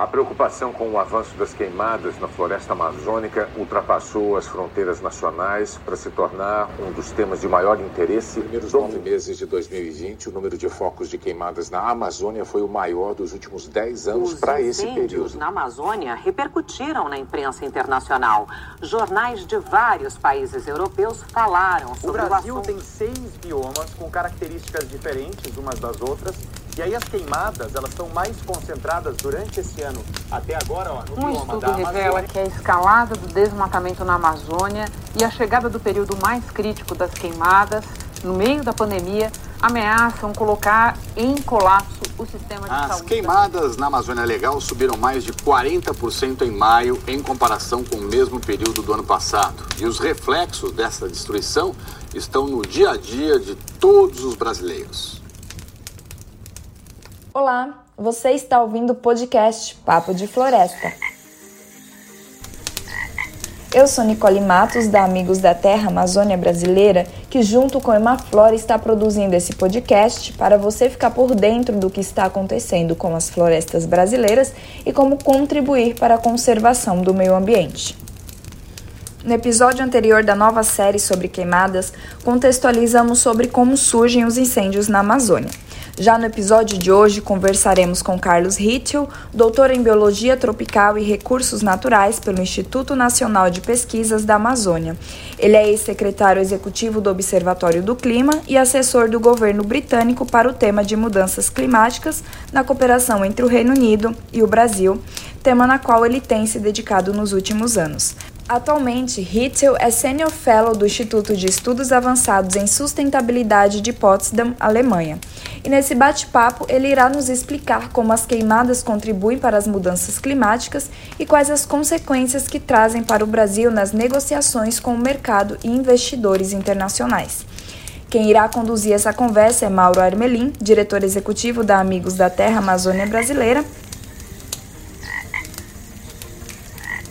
A preocupação com o avanço das queimadas na floresta amazônica ultrapassou as fronteiras nacionais para se tornar um dos temas de maior interesse. Nos primeiros 11 meses de 2020, o número de focos de queimadas na Amazônia foi o maior dos últimos 10 anos para esse período. na Amazônia repercutiram na imprensa internacional. Jornais de vários países europeus falaram sobre o Brasil o tem seis biomas com características diferentes umas das outras e aí as queimadas, elas estão mais concentradas durante esse ano. Até agora, ó, no Um estudo revela que a escalada do desmatamento na Amazônia e a chegada do período mais crítico das queimadas, no meio da pandemia, ameaçam colocar em colapso o sistema de As saúde. queimadas na Amazônia Legal subiram mais de 40% em maio em comparação com o mesmo período do ano passado. E os reflexos dessa destruição estão no dia a dia de todos os brasileiros. Olá, você está ouvindo o podcast Papo de Floresta. Eu sou Nicole Matos, da Amigos da Terra Amazônia Brasileira, que junto com a Emaflora está produzindo esse podcast para você ficar por dentro do que está acontecendo com as florestas brasileiras e como contribuir para a conservação do meio ambiente. No episódio anterior da nova série sobre queimadas, contextualizamos sobre como surgem os incêndios na Amazônia. Já no episódio de hoje, conversaremos com Carlos Ritchell, doutor em Biologia Tropical e Recursos Naturais pelo Instituto Nacional de Pesquisas da Amazônia. Ele é ex-secretário executivo do Observatório do Clima e assessor do governo britânico para o tema de mudanças climáticas na cooperação entre o Reino Unido e o Brasil, tema na qual ele tem se dedicado nos últimos anos. Atualmente, Hitzel é Senior Fellow do Instituto de Estudos Avançados em Sustentabilidade de Potsdam, Alemanha. E nesse bate-papo, ele irá nos explicar como as queimadas contribuem para as mudanças climáticas e quais as consequências que trazem para o Brasil nas negociações com o mercado e investidores internacionais. Quem irá conduzir essa conversa é Mauro Armelin, diretor executivo da Amigos da Terra Amazônia Brasileira,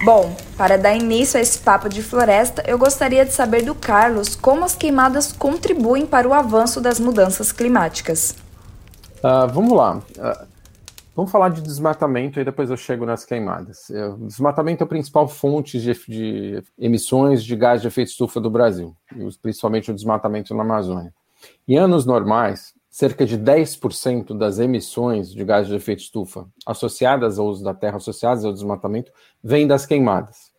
Bom, para dar início a esse papo de floresta, eu gostaria de saber do Carlos como as queimadas contribuem para o avanço das mudanças climáticas. Uh, vamos lá. Uh, vamos falar de desmatamento e depois eu chego nas queimadas. Uh, desmatamento é a principal fonte de, de, emissões de gás de efeito estufa do Brasil, principalmente o desmatamento na Amazônia. Em anos normais, cerca de 10% das emissões de gás de efeito estufa associadas ao uso da terra, associadas ao desmatamento, vêm das queimadas.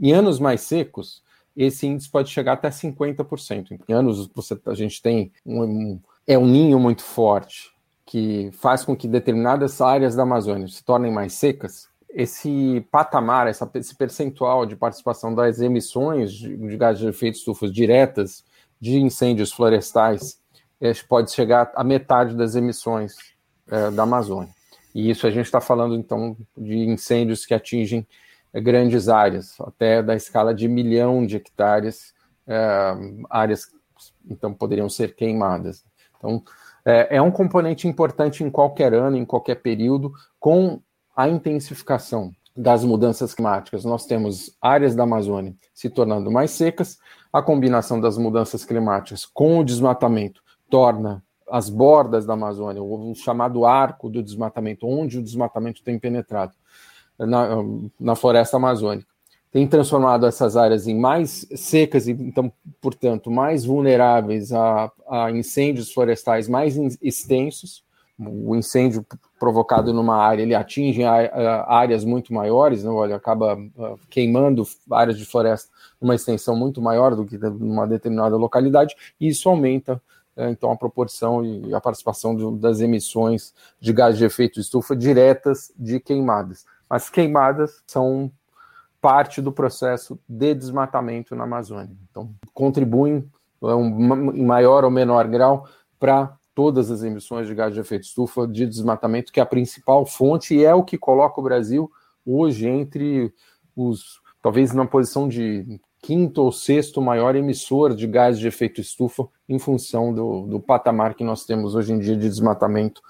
Em anos mais secos, esse índice pode chegar até 50%. Em anos a gente tem um, um é um ninho muito forte que faz com que determinadas áreas da Amazônia se tornem mais secas. Esse patamar, essa, esse percentual de participação das emissões de, de de efeito estufa diretas de incêndios florestais pode chegar a metade das emissões é, da Amazônia. E isso a gente está falando, então, de incêndios que atingem é, grandes áreas, até da escala de milhão de hectares, é, áreas então poderiam ser queimadas. Então, é, é um componente importante em qualquer ano, em qualquer período, com a intensificação das mudanças climáticas. Nós temos áreas da Amazônia se tornando mais secas, a combinação das mudanças climáticas com o desmatamento torna as bordas da Amazônia, o chamado arco do desmatamento, onde o desmatamento tem penetrado na, na floresta amazônica, tem transformado essas áreas em mais secas e, então, portanto, mais vulneráveis a, a incêndios florestais mais extensos. O incêndio provocado numa área ele atinge áreas muito maiores, né? Olha, acaba queimando áreas de floresta numa extensão muito maior do que numa determinada localidade, e isso aumenta então a proporção e a participação de, das emissões de gás de efeito estufa diretas de queimadas. As queimadas são parte do processo de desmatamento na Amazônia. Então, contribuem em maior ou menor grau para todas as emissões de gás de efeito estufa de desmatamento, que é a principal fonte e é o que coloca o Brasil hoje entre os, talvez na posição de quinto ou sexto maior emissor de gás de efeito estufa em função do, do patamar que nós temos hoje em dia de desmatamento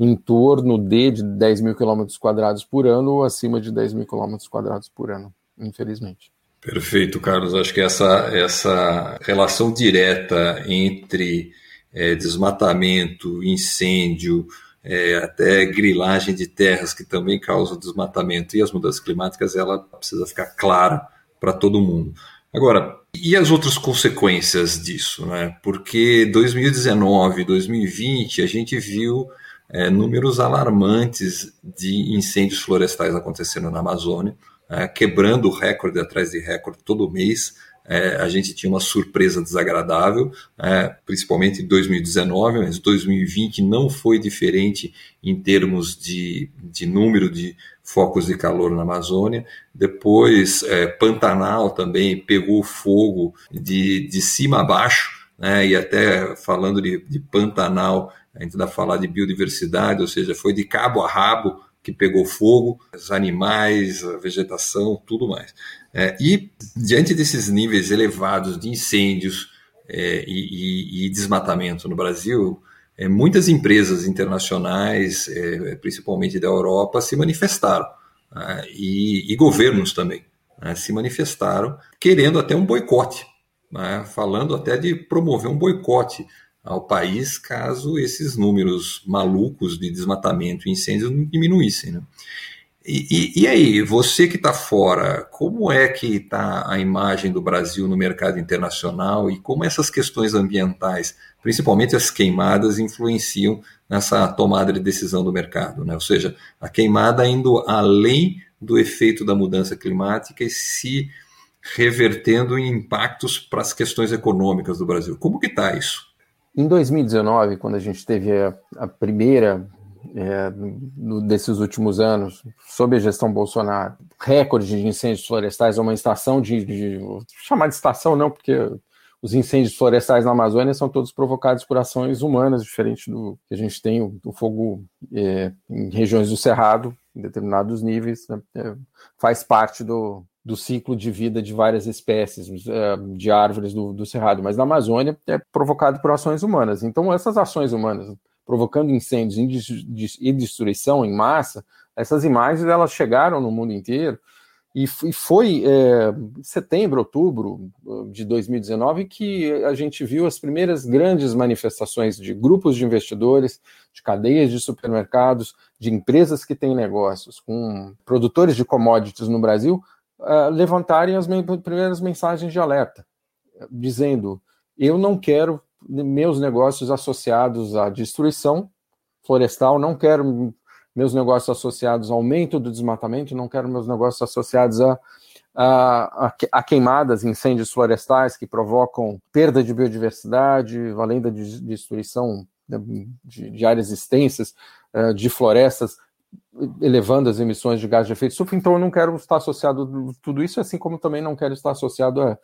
em torno de, de 10 mil quilômetros quadrados por ano ou acima de 10 mil quilômetros quadrados por ano, infelizmente. Perfeito, Carlos. Acho que essa, essa relação direta entre é, desmatamento, incêndio, é, até grilagem de terras que também causam desmatamento e as mudanças climáticas, ela precisa ficar clara para todo mundo. Agora, e as outras consequências disso? Né? Porque 2019, 2020, a gente viu é, números alarmantes de incêndios florestais acontecendo na Amazônia, é, quebrando recorde atrás de recorde todo mês é, a gente tinha uma surpresa desagradável, é, principalmente em 2019, mas 2020 não foi diferente em termos de, de número de focos de calor na Amazônia. Depois, é, Pantanal também pegou fogo de, de cima a baixo, né, e até falando de, de Pantanal, a gente ainda falar de biodiversidade, ou seja, foi de cabo a rabo que pegou fogo, os animais, a vegetação, tudo mais. É, e diante desses níveis elevados de incêndios é, e, e, e, desmatamento no Brasil, é, muitas empresas internacionais, é, principalmente da Europa, se manifestaram né, e, e, governos também né, se manifestaram, querendo até um boicote, né, falando até de promover um boicote ao país caso esses números malucos de desmatamento e incêndios não diminuíssem. Né? E, e, e, aí, você que está fora, como é que está a imagem do Brasil no mercado internacional e como essas questões ambientais, principalmente as queimadas, influenciam nessa tomada de decisão do mercado? Né? Ou seja, a queimada indo além do efeito da mudança climática e se revertendo em impactos para as questões econômicas do Brasil. Como que está isso? Em 2019, quando a gente teve a, primeira é, desses últimos anos, sob a gestão Bolsonaro, recorde de incêndios florestais, uma estação de, de chamar de estação não, porque os incêndios florestais na Amazônia são todos provocados por ações humanas, diferente do que a gente tem o, o fogo é, em regiões do Cerrado, em determinados níveis, né, é, faz parte do, do ciclo de vida de várias espécies é, de árvores do, do Cerrado, mas na Amazônia é provocado por ações humanas. Então, essas ações humanas provocando incêndios e destruição em massa, essas imagens elas chegaram no mundo inteiro e foi é, setembro, outubro de 2019 que a gente viu as primeiras grandes manifestações de grupos de investidores, de cadeias de supermercados, de empresas que têm negócios com produtores de commodities no Brasil uh, levantarem as primeiras mensagens de alerta, dizendo: eu não quero meus negócios associados à destruição florestal, não quero meus negócios associados ao aumento do desmatamento, não quero meus negócios associados a, a, a queimadas, incêndios florestais que provocam perda de biodiversidade, além da destruição de, de áreas extensas, eh, de florestas, elevando as emissões de gás de efeito estufa, então eu não quero estar associado a tudo isso, assim como também não quero estar associado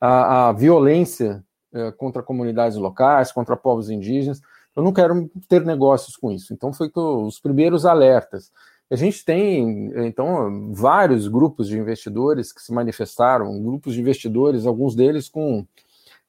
a violência é, contra comunidades locais, contra povos indígenas. Eu não quero ter negócios com isso. Então, foi os primeiros alertas. A gente tem, então, vários grupos de investidores que se manifestaram, grupos de investidores, alguns deles com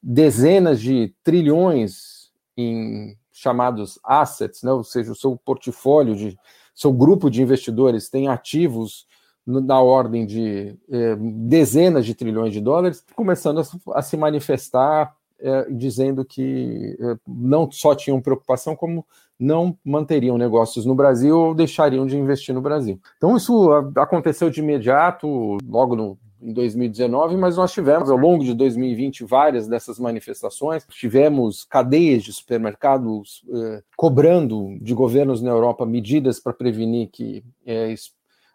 dezenas de trilhões em chamados assets, né? ou seja, o seu portfólio de seu grupo de investidores tem ativos na ordem de eh, dezenas de trilhões de dólares, começando a, a se manifestar é, dizendo que é, não só tinham preocupação, como não manteriam negócios no Brasil ou deixariam de investir no Brasil. Então, isso aconteceu de imediato, logo no, em 2019, mas nós tivemos ao longo de 2020 várias dessas manifestações. Tivemos cadeias de supermercados eh, cobrando de governos na Europa medidas para prevenir que eh,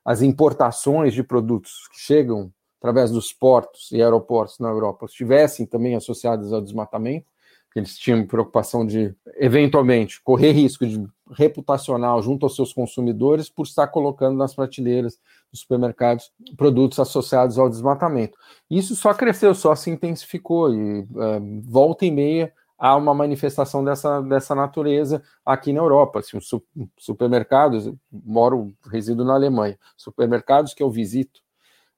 as importações de produtos que chegam através dos portos e aeroportos na Europa estivessem também associados ao desmatamento, que eles tinham preocupação de, eventualmente, correr risco de reputacional junto aos seus consumidores por estar colocando nas prateleiras dos supermercados produtos associados ao desmatamento. Isso só cresceu, só se intensificou e uh, volta e meia há uma manifestação dessa, dessa natureza aqui na Europa. Assim, os supermercados, moro, resido na Alemanha, supermercados que eu visito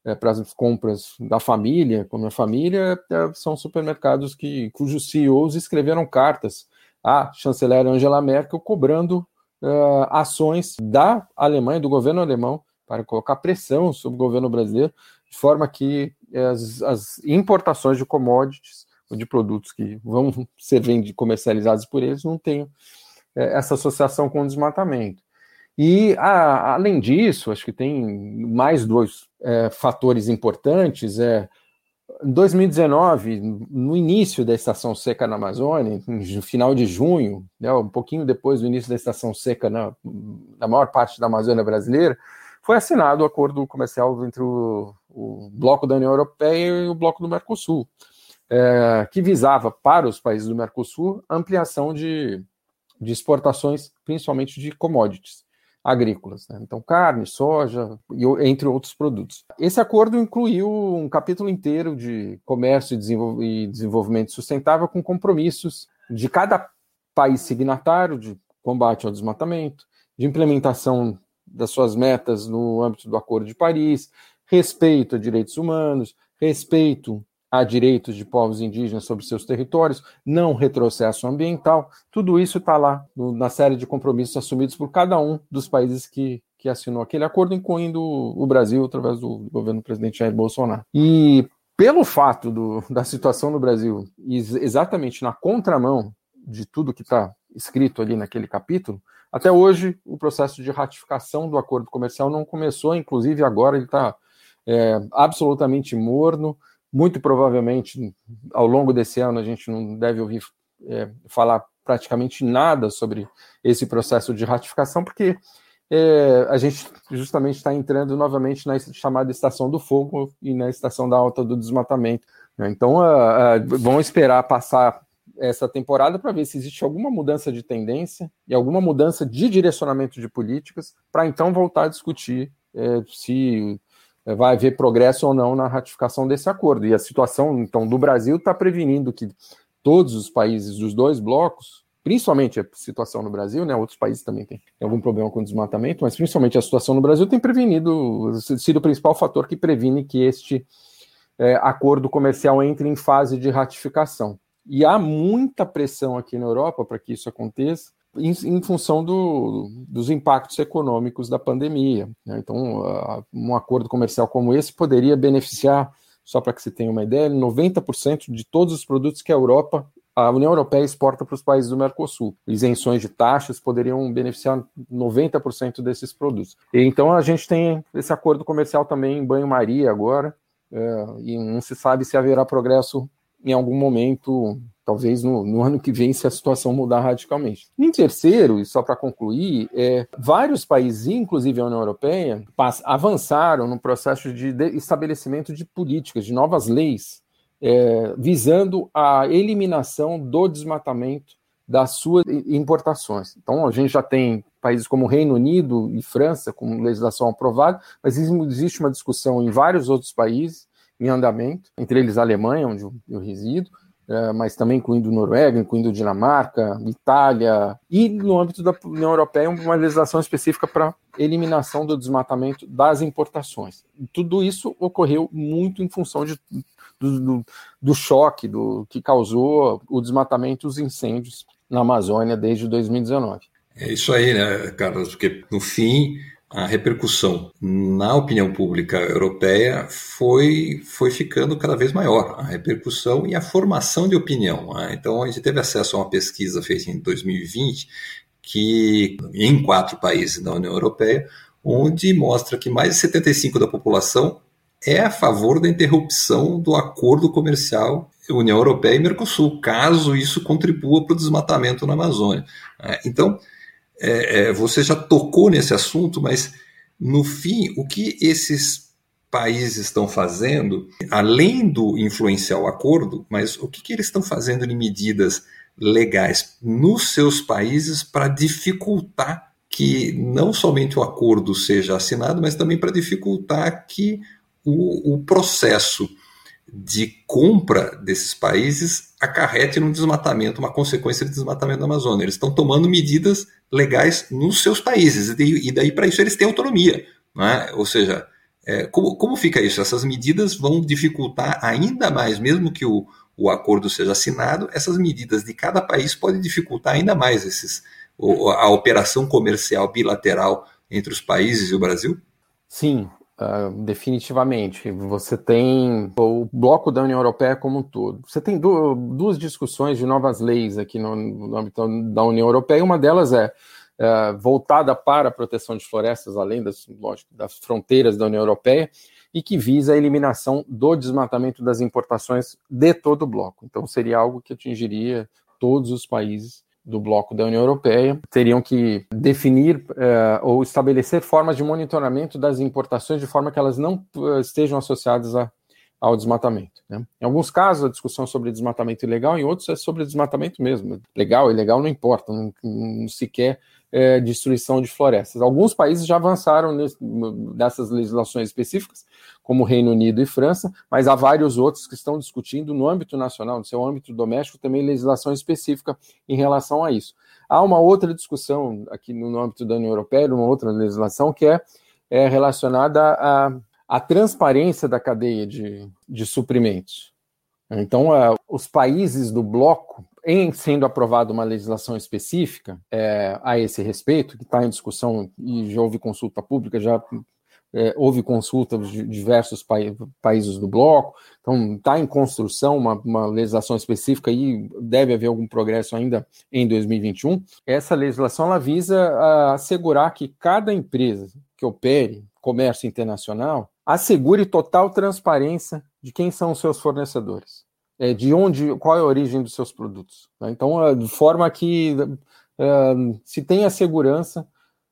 é, para as compras da família, com a minha família, é, são supermercados que, cujos CEOs escreveram cartas à chanceler Angela Merkel cobrando uh, ações da Alemanha, do governo alemão, para colocar pressão sobre o governo brasileiro, de forma que as, as importações de commodities ou de produtos que vão ser comercializados por eles não tenham é, essa associação com o desmatamento. E, a, além disso, acho que tem mais dois é, fatores importantes. É, em 2019, no início da estação seca na Amazônia, no final de junho, né, um pouquinho depois do início da estação seca na, na maior parte da Amazônia brasileira, foi assinado o acordo comercial entre o, o bloco da União Europeia e o bloco do Mercosul, é, que visava para os países do Mercosul ampliação de, de exportações, principalmente de commodities agrícolas, né? então carne, soja e entre outros produtos. Esse acordo incluiu um capítulo inteiro de comércio e desenvolvimento sustentável com compromissos de cada país signatário de combate ao desmatamento, de implementação das suas metas no âmbito do Acordo de Paris, respeito a direitos humanos, respeito a direitos de povos indígenas sobre seus territórios, não retrocesso ambiental, tudo isso está lá no, na série de compromissos assumidos por cada um dos países que, que assinou aquele acordo, incluindo o Brasil, através do governo do presidente Jair Bolsonaro. E pelo fato do, da situação no Brasil, exatamente na contramão de tudo que está escrito ali naquele capítulo, até hoje o processo de ratificação do acordo comercial não começou, inclusive agora ele está é, absolutamente morno muito provavelmente, ao longo desse ano, a gente não deve ouvir é, falar praticamente nada sobre esse processo de ratificação, porque é, a gente justamente está entrando novamente na chamada estação do fogo e na estação da alta do desmatamento. Né? Então, uh, uh, vamos esperar passar essa temporada para ver se existe alguma mudança de tendência e alguma mudança de direcionamento de políticas, para então voltar a discutir é, se vai haver progresso ou não na ratificação desse acordo. E a situação, então, do Brasil está prevenindo que todos os países dos dois blocos, principalmente a situação no Brasil, né, outros países também têm algum problema com desmatamento, mas principalmente a situação no Brasil tem prevenido, sido o principal fator que previne que este é, acordo comercial entre em fase de ratificação. E há muita pressão aqui na Europa para que isso aconteça, em, em função do, dos impactos econômicos da pandemia. Né? Então, uh, um acordo comercial como esse poderia beneficiar, só para que você tenha uma ideia, 90% de todos os produtos que a Europa, a União Europeia exporta para os países do Mercosul. Isenções de taxas poderiam beneficiar 90% desses produtos. Então, a gente tem esse acordo comercial também em banho-maria agora, uh, e não se sabe se haverá progresso em algum momento talvez no, no, ano que vem, se a situação mudar radicalmente. Em terceiro, e só para concluir, é, vários países, inclusive a União Europeia, avançaram no processo de, de estabelecimento de políticas, de novas leis, é, visando a eliminação do desmatamento das suas importações. Então, a gente já tem países como Reino Unido e França com legislação aprovada, mas existe uma discussão em vários outros países em andamento, entre eles a Alemanha, onde eu resido, mas também incluindo Noruega, incluindo Dinamarca, Itália, e no âmbito da União Europeia, uma legislação específica para eliminação do desmatamento das importações. Tudo isso ocorreu muito em função de, do, do, do choque do, que causou o desmatamento os incêndios na Amazônia desde 2019. É isso aí, né, Carlos? Porque no fim a repercussão na opinião pública europeia foi, foi ficando cada vez maior, a repercussão e a formação de opinião. Né? Então, a gente teve acesso a uma pesquisa feita em 2020, que em quatro países da União Europeia, onde mostra que mais de 75% da população é a favor da interrupção do acordo comercial União Europeia e Mercosul, caso isso contribua para o desmatamento na Amazônia. Né? Então, é, é, você já tocou nesse assunto, mas no fim, o que esses países estão fazendo, além do influenciar o acordo, mas o que, que eles estão fazendo de medidas legais nos seus países para dificultar que não somente o acordo seja assinado, mas também para dificultar que o, o processo de compra desses países acarrete no desmatamento, uma consequência do desmatamento da Amazônia. Eles estão tomando medidas legais nos seus países, e daí para isso eles têm autonomia. É? Ou seja, é, como, como fica isso? Essas medidas vão dificultar ainda mais, mesmo que o, o acordo seja assinado, essas medidas de cada país podem dificultar ainda mais esses, a operação comercial bilateral entre os países e o Brasil? Sim, Uh, definitivamente. Você tem o bloco da União Europeia como um todo. Você tem du duas discussões de novas leis aqui no, no âmbito da União Europeia. Uma delas é uh, voltada para a proteção de florestas, além das, lógico, das fronteiras da União Europeia, e que visa a eliminação do desmatamento das importações de todo o bloco. Então, seria algo que atingiria todos os países do bloco da União Europeia teriam que definir uh, ou estabelecer formas de monitoramento das importações de forma que elas não uh, estejam associadas a, ao desmatamento. Né? Em alguns casos, a discussão sobre desmatamento ilegal, em outros é sobre desmatamento mesmo. Legal, ilegal não importa, não, não sequer é, destruição de florestas. Alguns países já avançaram nessas legislações específicas, como Reino Unido e França, mas há vários outros que estão discutindo no âmbito nacional, no seu âmbito doméstico, também legislação específica em relação a isso. Há uma outra discussão aqui no âmbito da União Europeia, uma outra legislação que é, é relacionada à, transparência da cadeia de, de suprimentos. Então, os países do bloco em sendo aprovada uma legislação específica é, a esse respeito, que está em discussão e já houve consulta pública, já é, houve consulta de diversos pa países do bloco, então está em construção uma, uma, legislação específica e deve haver algum progresso ainda em 2021. Essa legislação ela visa assegurar que cada empresa que opere comércio internacional assegure total transparência de quem são os seus fornecedores é, de onde, qual é a origem dos seus produtos. Né? Então, é, de forma que é, se tenha segurança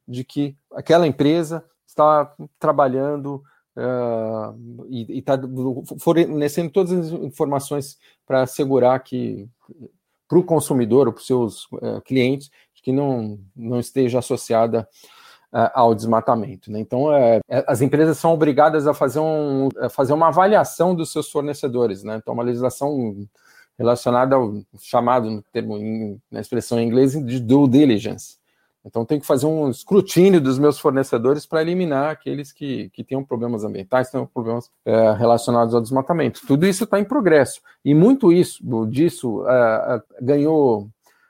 de que aquela empresa está trabalhando uh, e está fornecendo todas as informações para assegurar que para o consumidor ou para os seus clientes que não, não esteja associada ao desmatamento. Né? Então, é, é, as empresas são obrigadas a fazer, um, a fazer uma avaliação dos seus fornecedores. Né? Então, uma legislação relacionada ao chamado, no termo, na expressão em inglês, de due diligence. Então, tenho que fazer um escrutínio dos meus fornecedores para eliminar aqueles que, que tenham problemas ambientais, tenham problemas é, relacionados ao desmatamento. Tudo isso está em progresso. E muito isso disso é, ganhou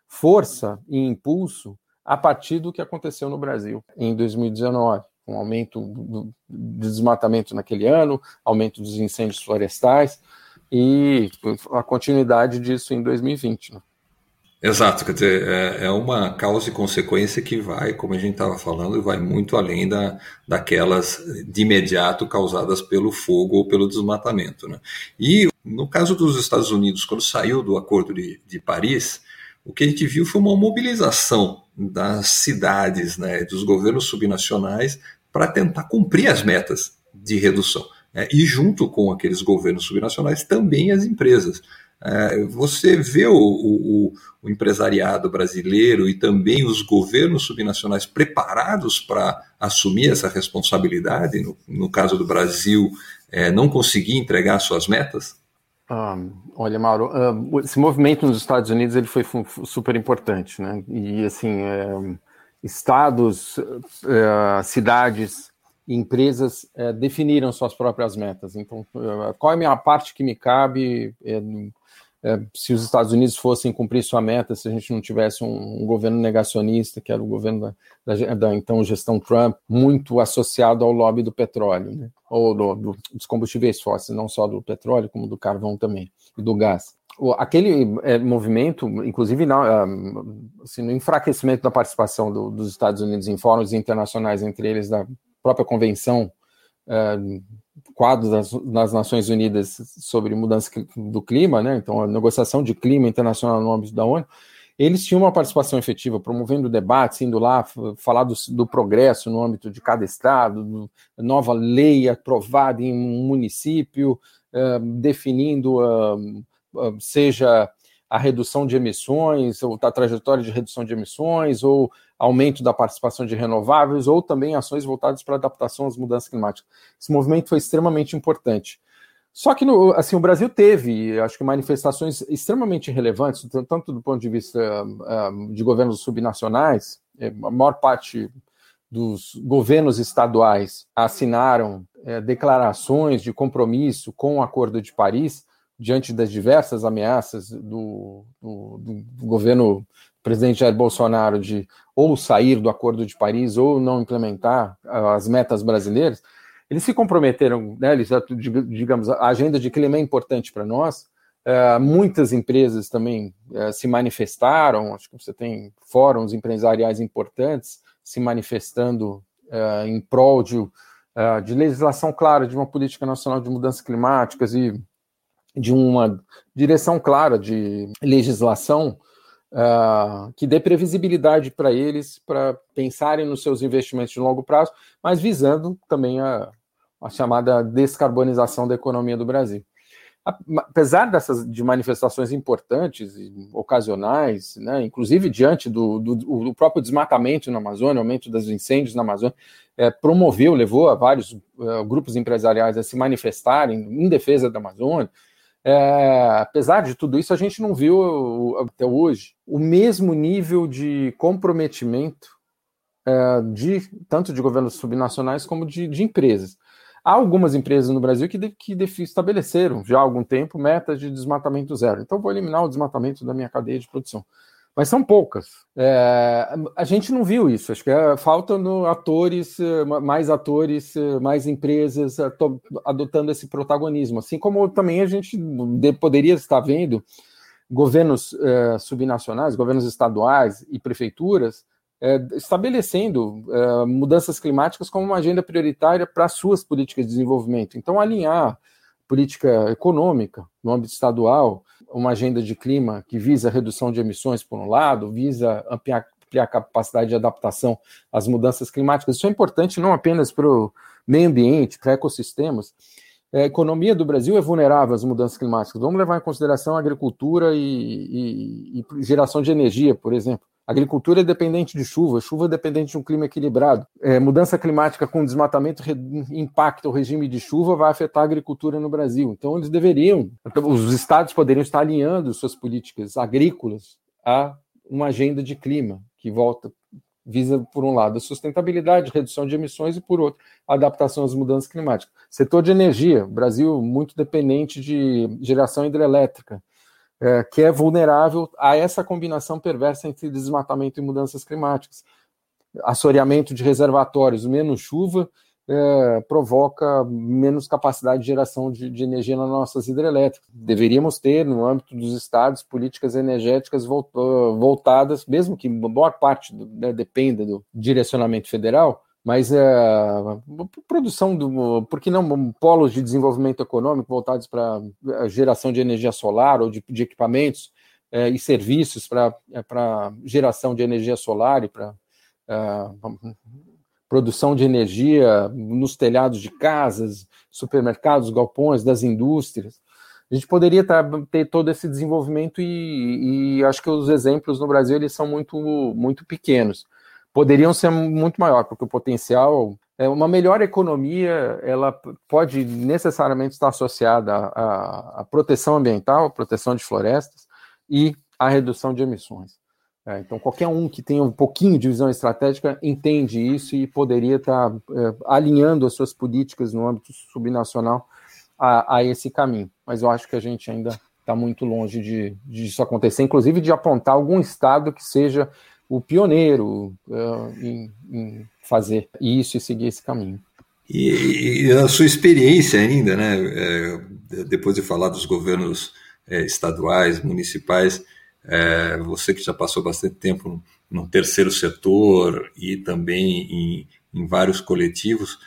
força e impulso a partir do que aconteceu no Brasil em 2019, com aumento do desmatamento naquele ano, aumento dos incêndios florestais e a continuidade disso em 2020. Né? Exato, quer dizer, é, é, uma causa e consequência que vai, como a gente estava falando, vai muito além da, daquelas de imediato causadas pelo fogo ou pelo desmatamento. Né? E no caso dos Estados Unidos, quando saiu do Acordo de, de Paris, o que a gente viu foi uma mobilização das cidades, né, dos governos subnacionais, para tentar cumprir as metas de redução. Né, e junto com aqueles governos subnacionais, também as empresas. É, você vê o, o, o, empresariado brasileiro e também os governos subnacionais preparados para assumir essa responsabilidade, no, no caso do Brasil, é, não conseguir entregar suas metas? Ah, olha, Mauro, uh, esse movimento nos Estados Unidos ele foi super importante, né? E assim, é, estados, é, cidades, empresas é, definiram suas próprias metas. Então, qual é a minha parte que me cabe? É, se os Estados Unidos fossem cumprir sua meta, se a gente não tivesse um, um governo negacionista, que era o governo da, da, da, então gestão Trump, muito associado ao lobby do petróleo, né? ou do, do, dos combustíveis fósseis, não só do petróleo, como do carvão também, e do gás. O, aquele é, movimento, inclusive na, assim, no enfraquecimento da participação do, dos Estados Unidos em fóruns internacionais, entre eles da própria convenção é, quadro das, das, Nações Unidas sobre mudança do clima, né? Então, a negociação de clima internacional no âmbito da ONU, eles tinham uma participação efetiva, promovendo debates, indo lá falar do, do progresso no âmbito de cada estado, do, nova lei aprovada em um município, uh, definindo, uh, seja a redução de emissões, ou a trajetória de redução de emissões, ou aumento da participação de renováveis, ou também ações voltadas para adaptação às mudanças climáticas. Esse movimento foi extremamente importante. Só que no, assim, o Brasil teve, acho que, manifestações extremamente relevantes, tanto do ponto de vista uh, de governos subnacionais, eh, a maior parte dos governos estaduais assinaram uh, declarações de compromisso com o Acordo de Paris, diante das diversas ameaças do, do, do governo presidente Jair Bolsonaro de ou sair do Acordo de Paris ou não implementar as metas brasileiras, eles se comprometeram, né, eles, digamos, a agenda de clima é importante para nós. Uh, muitas empresas também uh, se manifestaram, acho que você tem fóruns empresariais importantes se manifestando uh, em prol de, de legislação clara, de uma política nacional de mudanças climáticas e de uma direção clara de legislação uh, que dê previsibilidade para eles para pensarem nos seus investimentos de longo prazo, mas visando também a, a chamada descarbonização da economia do Brasil. Apesar dessas de manifestações importantes ocasionais, né, inclusive diante do, do, do, próprio desmatamento na Amazônia, aumento dos incêndios na Amazônia, é, promoveu, levou a vários uh, grupos empresariais a se manifestarem em defesa da Amazônia, é, apesar de tudo isso, a gente não viu até hoje o mesmo nível de comprometimento é, de tanto de governos subnacionais como de, de, empresas. Há algumas empresas no Brasil que, de, que estabeleceram já há algum tempo metas de desmatamento zero. Então, vou eliminar o desmatamento da minha cadeia de produção mas são poucas. É, a gente não viu isso. Acho que é, faltam atores, eh, mais atores, eh, mais empresas adotando esse protagonismo. Assim como também a gente poderia estar vendo governos é, subnacionais, governos estaduais e prefeituras é, estabelecendo mudanças climáticas como uma agenda prioritária para suas políticas de desenvolvimento. Então, alinhar política econômica no âmbito estadual, uma agenda de clima que visa redução de emissões, por um lado, visa ampliar, ampliar a capacidade de adaptação às mudanças climáticas. Isso é importante não apenas para o meio ambiente, para ecossistemas. A economia do Brasil é vulnerável às mudanças climáticas. Vamos levar em consideração a agricultura e, e, e geração de energia, por exemplo. Agricultura é dependente de chuva, chuva é dependente de um clima equilibrado. É, mudança climática com desmatamento impacta o regime de chuva, vai afetar a agricultura no Brasil. Então, eles deveriam, os estados poderiam estar alinhando suas políticas agrícolas a uma agenda de clima que volta visa, por um lado, a sustentabilidade, redução de emissões, e, por outro, a adaptação às mudanças climáticas. Setor de energia, Brasil muito dependente de geração hidrelétrica, é, que é vulnerável a essa combinação perversa entre desmatamento e mudanças climáticas. Assoreamento de reservatórios, menos chuva, é, provoca menos capacidade de geração de, de, energia nas nossas hidrelétricas. Deveríamos ter, no âmbito dos estados, políticas energéticas voltadas, mesmo que boa parte do, né, dependa do direcionamento federal, mas é, produção do, por que não polos de desenvolvimento econômico voltados para a geração de energia solar ou de, de equipamentos é, e serviços para é, geração de energia solar e para é, produção de energia nos telhados de casas, supermercados, galpões, das indústrias. A gente poderia ter todo esse desenvolvimento e, e, acho que os exemplos no Brasil eles são muito, muito pequenos. Poderiam ser muito maior, porque o potencial é uma melhor economia, ela pode necessariamente estar associada à, à proteção ambiental, à proteção de florestas e à redução de emissões. É, então, qualquer um que tenha um pouquinho de visão estratégica entende isso e poderia estar é, alinhando as suas políticas no âmbito subnacional a, a, esse caminho. Mas eu acho que a gente ainda está muito longe de, de, isso acontecer, inclusive de apontar algum estado que seja o pioneiro é, em, em, fazer isso e seguir esse caminho. E, e a sua experiência ainda, né, é, depois de falar dos governos é, estaduais, municipais, é, você que já passou bastante tempo no terceiro setor e também em, em vários coletivos,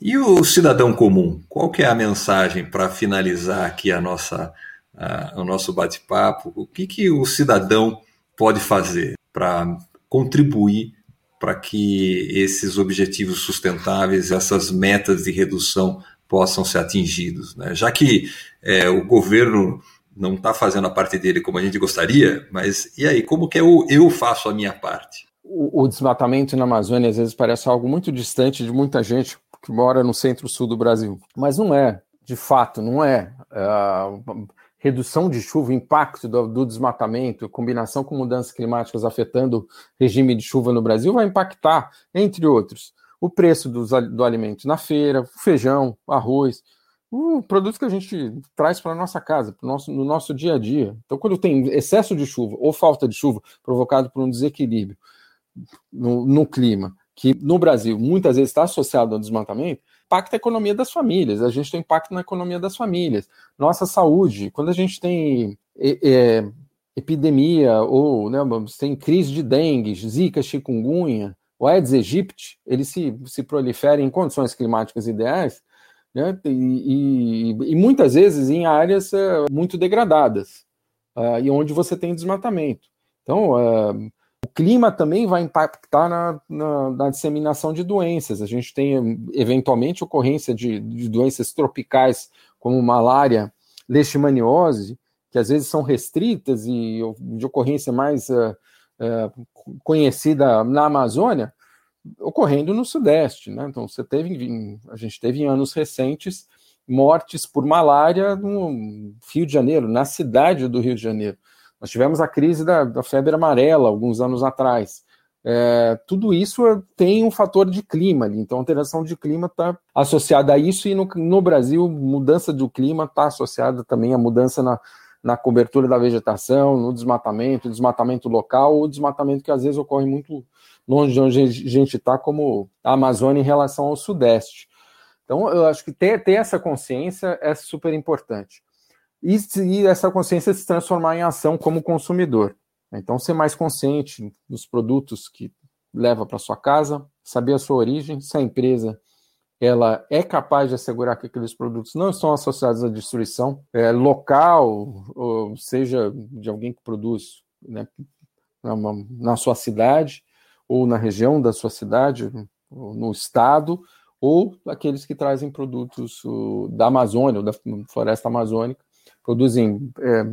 e o cidadão comum? Qual que é a mensagem para finalizar aqui a nossa, a, o nosso bate-papo? O que, que o cidadão pode fazer para contribuir para que esses objetivos sustentáveis, essas metas de redução possam ser atingidos? Né? Já que é, o governo não está fazendo a parte dele como a gente gostaria, mas e aí, como que eu, eu faço a minha parte? O, o desmatamento na Amazônia às vezes parece algo muito distante de muita gente que mora no centro-sul do Brasil, mas não é, de fato, não é. Uh, redução de chuva, impacto do, do, desmatamento, combinação com mudanças climáticas afetando o regime de chuva no Brasil, vai impactar, entre outros, o preço dos, do alimento na feira, feijão, arroz, produtos que a gente traz para a nossa casa, nosso, no nosso dia a dia. Então, quando tem excesso de chuva ou falta de chuva provocado por um desequilíbrio no, no clima, que no Brasil muitas vezes está associado ao desmatamento, impacta a economia das famílias, a gente tem impacto na economia das famílias. Nossa saúde, quando a gente tem é, é, epidemia ou né, tem crise de dengue, zika, chikungunya, o Aedes aegypti, ele se, se prolifera em condições climáticas ideais, né, e, e, e, muitas vezes em áreas uh, muito degradadas, uh, e onde você tem desmatamento. Então, o clima também vai impactar na, na, na, disseminação de doenças. A gente tem, eventualmente, ocorrência de, de doenças tropicais, como malária, leishmaniose, que às vezes são restritas e de ocorrência mais uh, uh, conhecida na Amazônia, ocorrendo no Sudeste. Né? Então, você teve, a gente teve em anos recentes mortes por malária no Rio de Janeiro, na cidade do Rio de Janeiro. Nós tivemos a crise da, da febre amarela alguns anos atrás. É, tudo isso tem um fator de clima ali, então a alteração de clima está associada a isso, e no, no Brasil, mudança do clima está associada também à mudança na, na cobertura da vegetação, no desmatamento, desmatamento local, ou desmatamento que às vezes ocorre muito longe de onde a gente está, como a Amazônia em relação ao Sudeste. Então, eu acho que ter, ter essa consciência é super importante e, e essa consciência se transformar em ação como consumidor. Então, ser mais consciente dos produtos que leva para sua casa, saber a sua origem, se a empresa ela é capaz de assegurar que aqueles produtos não estão associados à destruição é, local, ou seja, de alguém que produz né, na, na, sua cidade, ou na região da sua cidade, no estado, ou aqueles que trazem produtos uh, da Amazônia, ou da floresta amazônica, produzem é,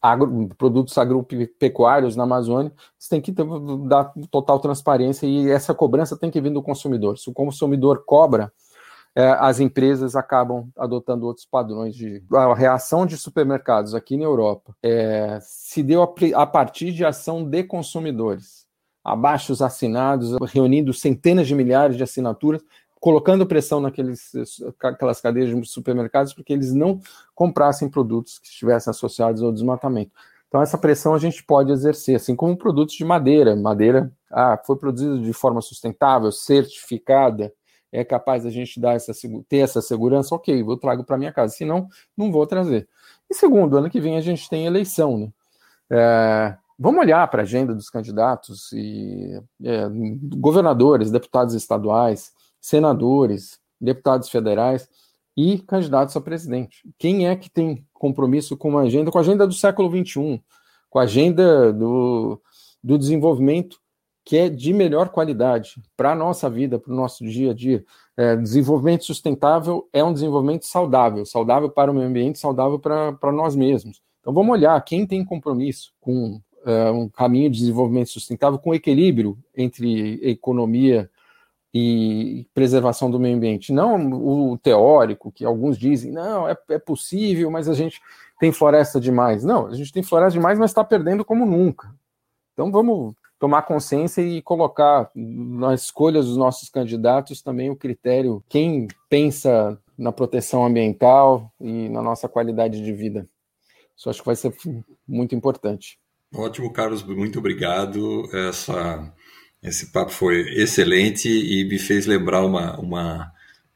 agro, produtos agropecuários na Amazônia, você tem que ter, dar total transparência e essa cobrança tem que vir do consumidor. Se o consumidor cobra, é, as empresas acabam adotando outros padrões de a reação de supermercados aqui na Europa é, se deu a, a partir de ação de consumidores abaixo assinados, reunindo centenas de milhares de assinaturas colocando pressão naqueles aquelas cadeias de supermercados porque eles não comprassem produtos que estivessem associados ao desmatamento. Então essa pressão a gente pode exercer, assim como produtos de madeira, madeira ah, foi produzido de forma sustentável, certificada, é capaz a gente dar essa ter essa segurança, ok, eu trago para minha casa, senão não vou trazer. E segundo, ano que vem a gente tem eleição, né? É, vamos olhar para a agenda dos candidatos e é, governadores, deputados estaduais, senadores, deputados federais e candidatos a presidente. Quem é que tem compromisso com uma agenda, com a agenda do século XXI, com a agenda do, do desenvolvimento que é de melhor qualidade para a nossa vida, para o nosso dia a dia. É, desenvolvimento sustentável é um desenvolvimento saudável, saudável para o meio ambiente, saudável para, para nós mesmos. Então vamos olhar quem tem compromisso com é, um caminho de desenvolvimento sustentável, com equilíbrio entre economia e preservação do meio ambiente. Não o teórico, que alguns dizem, não, é, é possível, mas a gente tem floresta demais. Não, a gente tem floresta demais, mas está perdendo como nunca. Então vamos tomar consciência e colocar nas escolhas dos nossos candidatos também o critério, quem pensa na proteção ambiental e na nossa qualidade de vida. Isso acho que vai ser muito importante. Ótimo, Carlos, muito obrigado. Essa esse papo foi excelente e me fez lembrar uma, uma,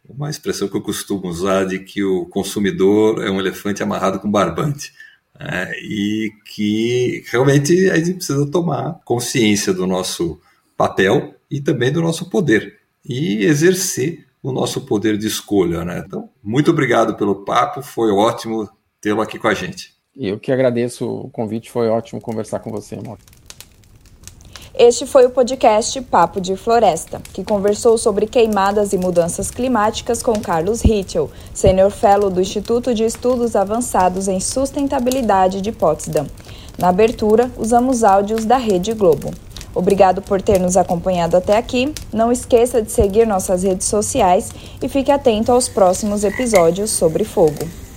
uma expressão que eu costumo usar de que o consumidor é um elefante amarrado com barbante. É, e que realmente a gente precisa tomar consciência do nosso papel e também do nosso poder e exercer o nosso poder de escolha. Né? Então, muito obrigado pelo papo, foi ótimo tê-lo aqui com a gente. Eu que agradeço o convite, foi ótimo conversar com você, amor. Este foi o podcast Papo de Floresta, que conversou sobre queimadas e mudanças climáticas com Carlos Ritchell, Senior Fellow do Instituto de Estudos Avançados em Sustentabilidade de Potsdam. Na abertura, usamos áudios da Rede Globo. Obrigado por ter nos acompanhado até aqui. Não esqueça de seguir nossas redes sociais e fique atento aos próximos episódios sobre fogo.